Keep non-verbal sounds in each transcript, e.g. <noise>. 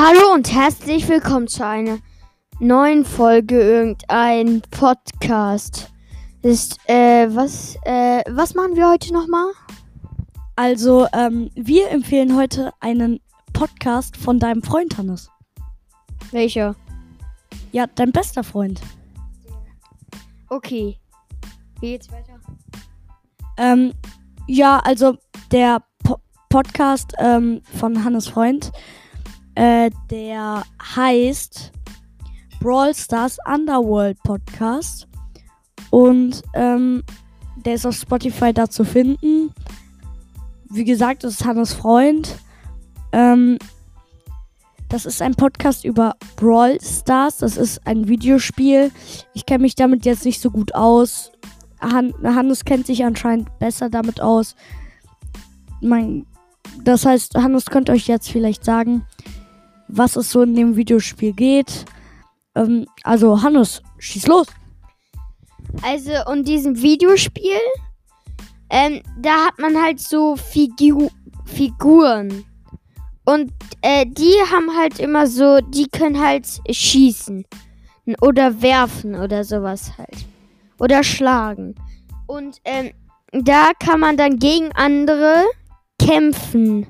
Hallo und herzlich willkommen zu einer neuen Folge irgendein Podcast. Ist, äh, was, äh, was machen wir heute nochmal? Also, ähm, wir empfehlen heute einen Podcast von deinem Freund, Hannes. Welcher? Ja, dein bester Freund. Okay. Wie geht's weiter? Ähm, ja, also der po Podcast ähm, von Hannes Freund, äh, der heißt Brawl Stars Underworld Podcast. Und ähm, der ist auf Spotify da zu finden. Wie gesagt, das ist Hannes Freund. Ähm, das ist ein Podcast über Brawl Stars. Das ist ein Videospiel. Ich kenne mich damit jetzt nicht so gut aus. Han Hannes kennt sich anscheinend besser damit aus. Mein, das heißt, Hannes könnte euch jetzt vielleicht sagen, was es so in dem Videospiel geht. Ähm, also, Hannes, schieß los. Also, in diesem Videospiel, ähm, da hat man halt so Figu Figuren. Und äh, die haben halt immer so, die können halt schießen. Oder werfen oder sowas halt. Oder schlagen. Und ähm, da kann man dann gegen andere kämpfen.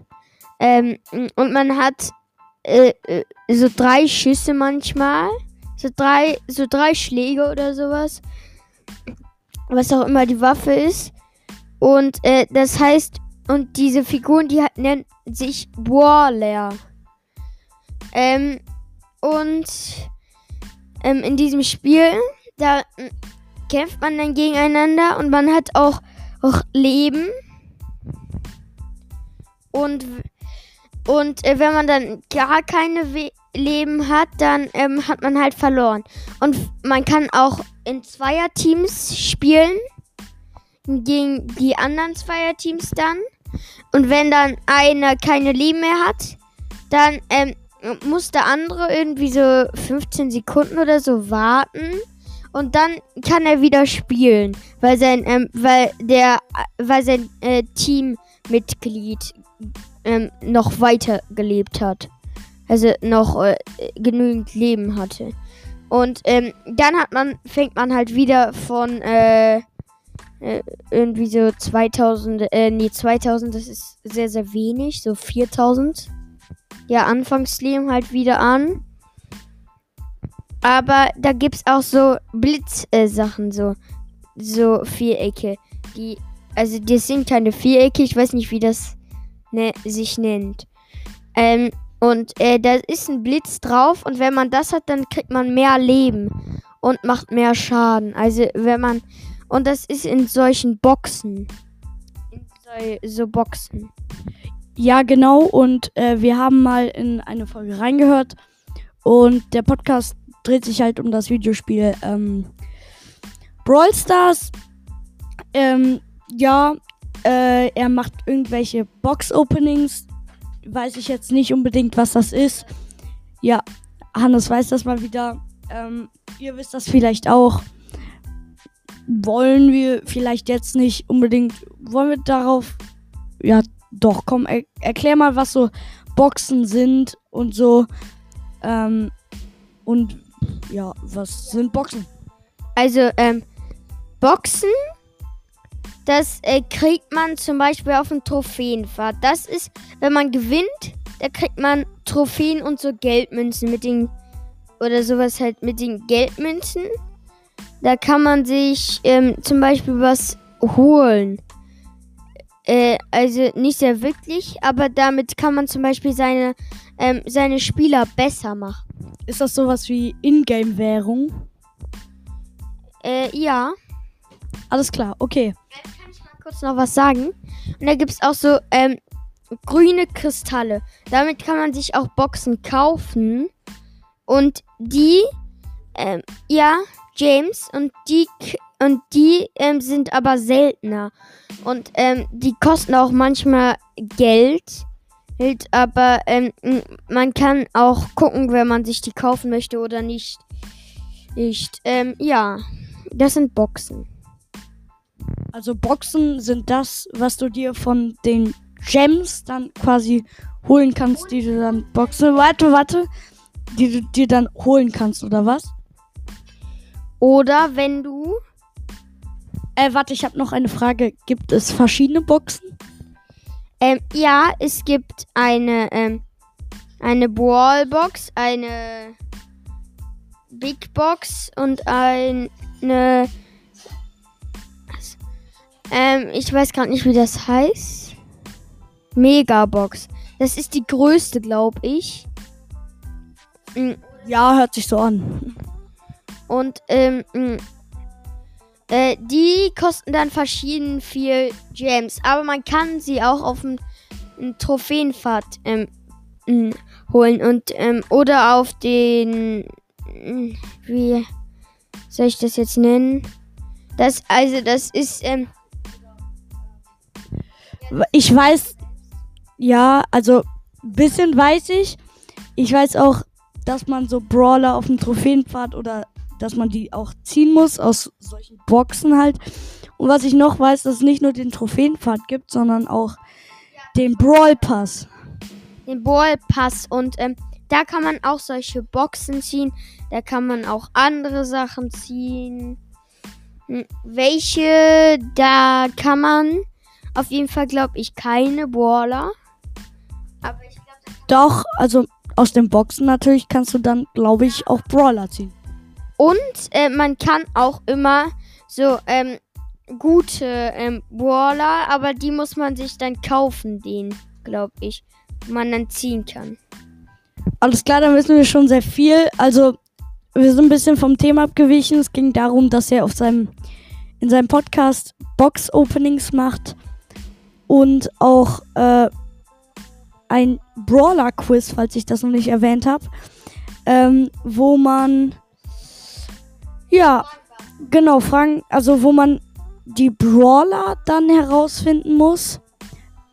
Ähm, und man hat äh, äh, so drei Schüsse manchmal. So drei, so drei Schläge oder sowas. Was auch immer die Waffe ist. Und äh, das heißt, und diese Figuren, die nennen sich Brawler. Ähm, und ähm, in diesem Spiel, da kämpft man dann gegeneinander und man hat auch, auch Leben. Und, und äh, wenn man dann gar keine We Leben hat, dann ähm, hat man halt verloren. Und man kann auch in Zweierteams spielen. Gegen die anderen Zweierteams dann. Und wenn dann einer keine Leben mehr hat, dann ähm, muss der andere irgendwie so 15 Sekunden oder so warten. Und dann kann er wieder spielen, weil sein, ähm, weil der, weil sein äh, Teammitglied ähm, noch weiter gelebt hat. Also noch äh, genügend Leben hatte. Und ähm, dann hat man, fängt man halt wieder von äh, äh, irgendwie so 2000, äh, nee, 2000, das ist sehr, sehr wenig, so 4000. Ja, Anfangsleben halt wieder an. Aber da gibt's auch so Blitzsachen, äh, so, so Vierecke. Die, also das sind keine Vierecke, ich weiß nicht, wie das ne, sich nennt. Ähm, und äh, da ist ein Blitz drauf und wenn man das hat, dann kriegt man mehr Leben und macht mehr Schaden. Also wenn man und das ist in solchen Boxen. In so, so Boxen. Ja, genau. Und äh, wir haben mal in eine Folge reingehört. Und der Podcast dreht sich halt um das Videospiel ähm, Brawl Stars. Ähm, ja, äh, er macht irgendwelche Box-Openings. Weiß ich jetzt nicht unbedingt, was das ist. Ja, Hannes weiß das mal wieder. Ähm, ihr wisst das vielleicht auch wollen wir vielleicht jetzt nicht unbedingt, wollen wir darauf, ja, doch, komm, er, erklär mal, was so Boxen sind und so, ähm, und ja, was sind Boxen? Also, ähm, Boxen, das äh, kriegt man zum Beispiel auf dem Trophäenfahrt. Das ist, wenn man gewinnt, da kriegt man Trophäen und so Geldmünzen mit den, oder sowas halt mit den Geldmünzen. Da kann man sich ähm, zum Beispiel was holen. Äh, also nicht sehr wirklich, aber damit kann man zum Beispiel seine, ähm, seine Spieler besser machen. Ist das sowas wie Ingame-Währung? Äh, ja. Alles klar, okay. Kurz noch was sagen. Und da gibt es auch so ähm, grüne Kristalle. Damit kann man sich auch Boxen kaufen. Und die, ähm, ja, James und die und die ähm, sind aber seltener und ähm, die kosten auch manchmal Geld. Aber ähm, man kann auch gucken, wenn man sich die kaufen möchte oder nicht. Nicht. Ähm, ja, das sind Boxen. Also Boxen sind das, was du dir von den Gems dann quasi holen kannst, die du dann Boxen. Warte, warte. Die du dir dann holen kannst, oder was? Oder wenn du. Äh, warte, ich habe noch eine Frage. Gibt es verschiedene Boxen? Ähm, ja, es gibt eine, ähm, eine Brawlbox, eine Big Box und eine. Ähm, ich weiß gerade nicht, wie das heißt. Megabox. Das ist die größte, glaube ich. Mm, Ja, hört sich so an. Und ähm, mh, äh, die kosten dann verschieden viel Gems. Aber man kann sie auch auf dem Trophäenpfad ähm, mh, holen. Und ähm, oder auf den wie soll ich das jetzt nennen? Das, also das ist, ähm, Ich weiß, ja, also ein bisschen weiß ich. Ich weiß auch, dass man so Brawler auf dem Trophäenpfad oder dass man die auch ziehen muss aus solchen Boxen halt. Und was ich noch weiß, dass es nicht nur den Trophäenpfad gibt, sondern auch den Brawl Pass. den Ballpass und ähm, da kann man auch solche Boxen ziehen. Da kann man auch andere Sachen ziehen. Hm, Welche, da kann man auf jeden Fall, glaube ich, keine Baller. Aber ich glaube, Doch, also aus den Boxen natürlich kannst du dann, glaube ich, auch Brawler ziehen. Und äh, man kann auch immer so ähm, gute ähm, Brawler, aber die muss man sich dann kaufen, den, glaube ich, man dann ziehen kann. Alles klar, dann wissen wir schon sehr viel. Also, wir sind ein bisschen vom Thema abgewichen. Es ging darum, dass er auf seinem, in seinem Podcast Box-Openings macht und auch äh, ein Brawler-Quiz, falls ich das noch nicht erwähnt habe, ähm, wo man, ja, genau, Fragen, also wo man die Brawler dann herausfinden muss.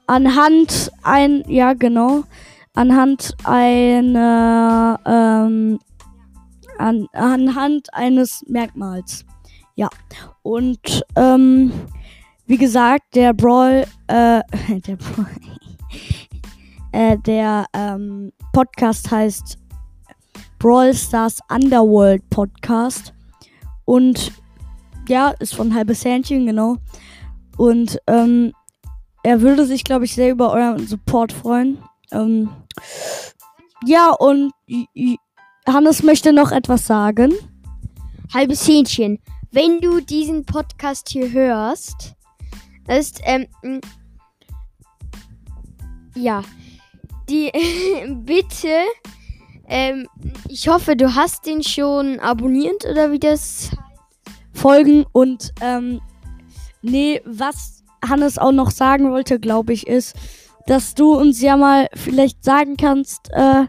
Anhand ein, ja, genau anhand einer ähm, an, anhand eines Merkmals. Ja. Und ähm, wie gesagt, der Brawl, äh, <laughs> der Brawl, <laughs> äh, der ähm, Podcast heißt Brawl Stars Underworld Podcast. Und ja, ist von halbes Hähnchen, genau. Und ähm, er würde sich, glaube ich, sehr über euren Support freuen. Ähm, ja, und Hannes möchte noch etwas sagen. halbes Hähnchen. Wenn du diesen Podcast hier hörst, ist, ähm, ja, die, <laughs> bitte, ähm, ich hoffe, du hast den schon abonniert oder wie das Folgen und ähm, nee, was Hannes auch noch sagen wollte, glaube ich, ist, dass du uns ja mal vielleicht sagen kannst, äh,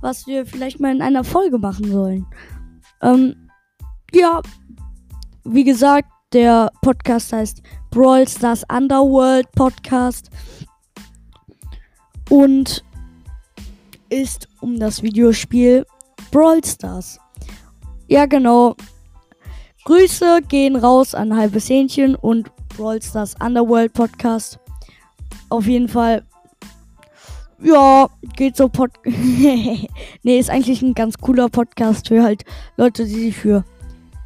was wir vielleicht mal in einer Folge machen sollen. Ähm, ja, wie gesagt, der Podcast heißt Brawl Stars Underworld Podcast und ist um das Videospiel Brawl Stars. Ja, genau. Grüße gehen raus an Halbes Hähnchen und Brawl Stars Underworld Podcast. Auf jeden Fall. Ja, geht so Pod. <laughs> nee, ist eigentlich ein ganz cooler Podcast für halt Leute, die sich für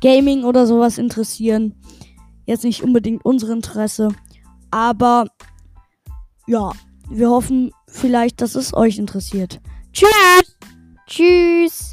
Gaming oder sowas interessieren. Jetzt nicht unbedingt unsere Interesse. Aber ja, wir hoffen vielleicht, dass es euch interessiert. Tschüss! Tschüss!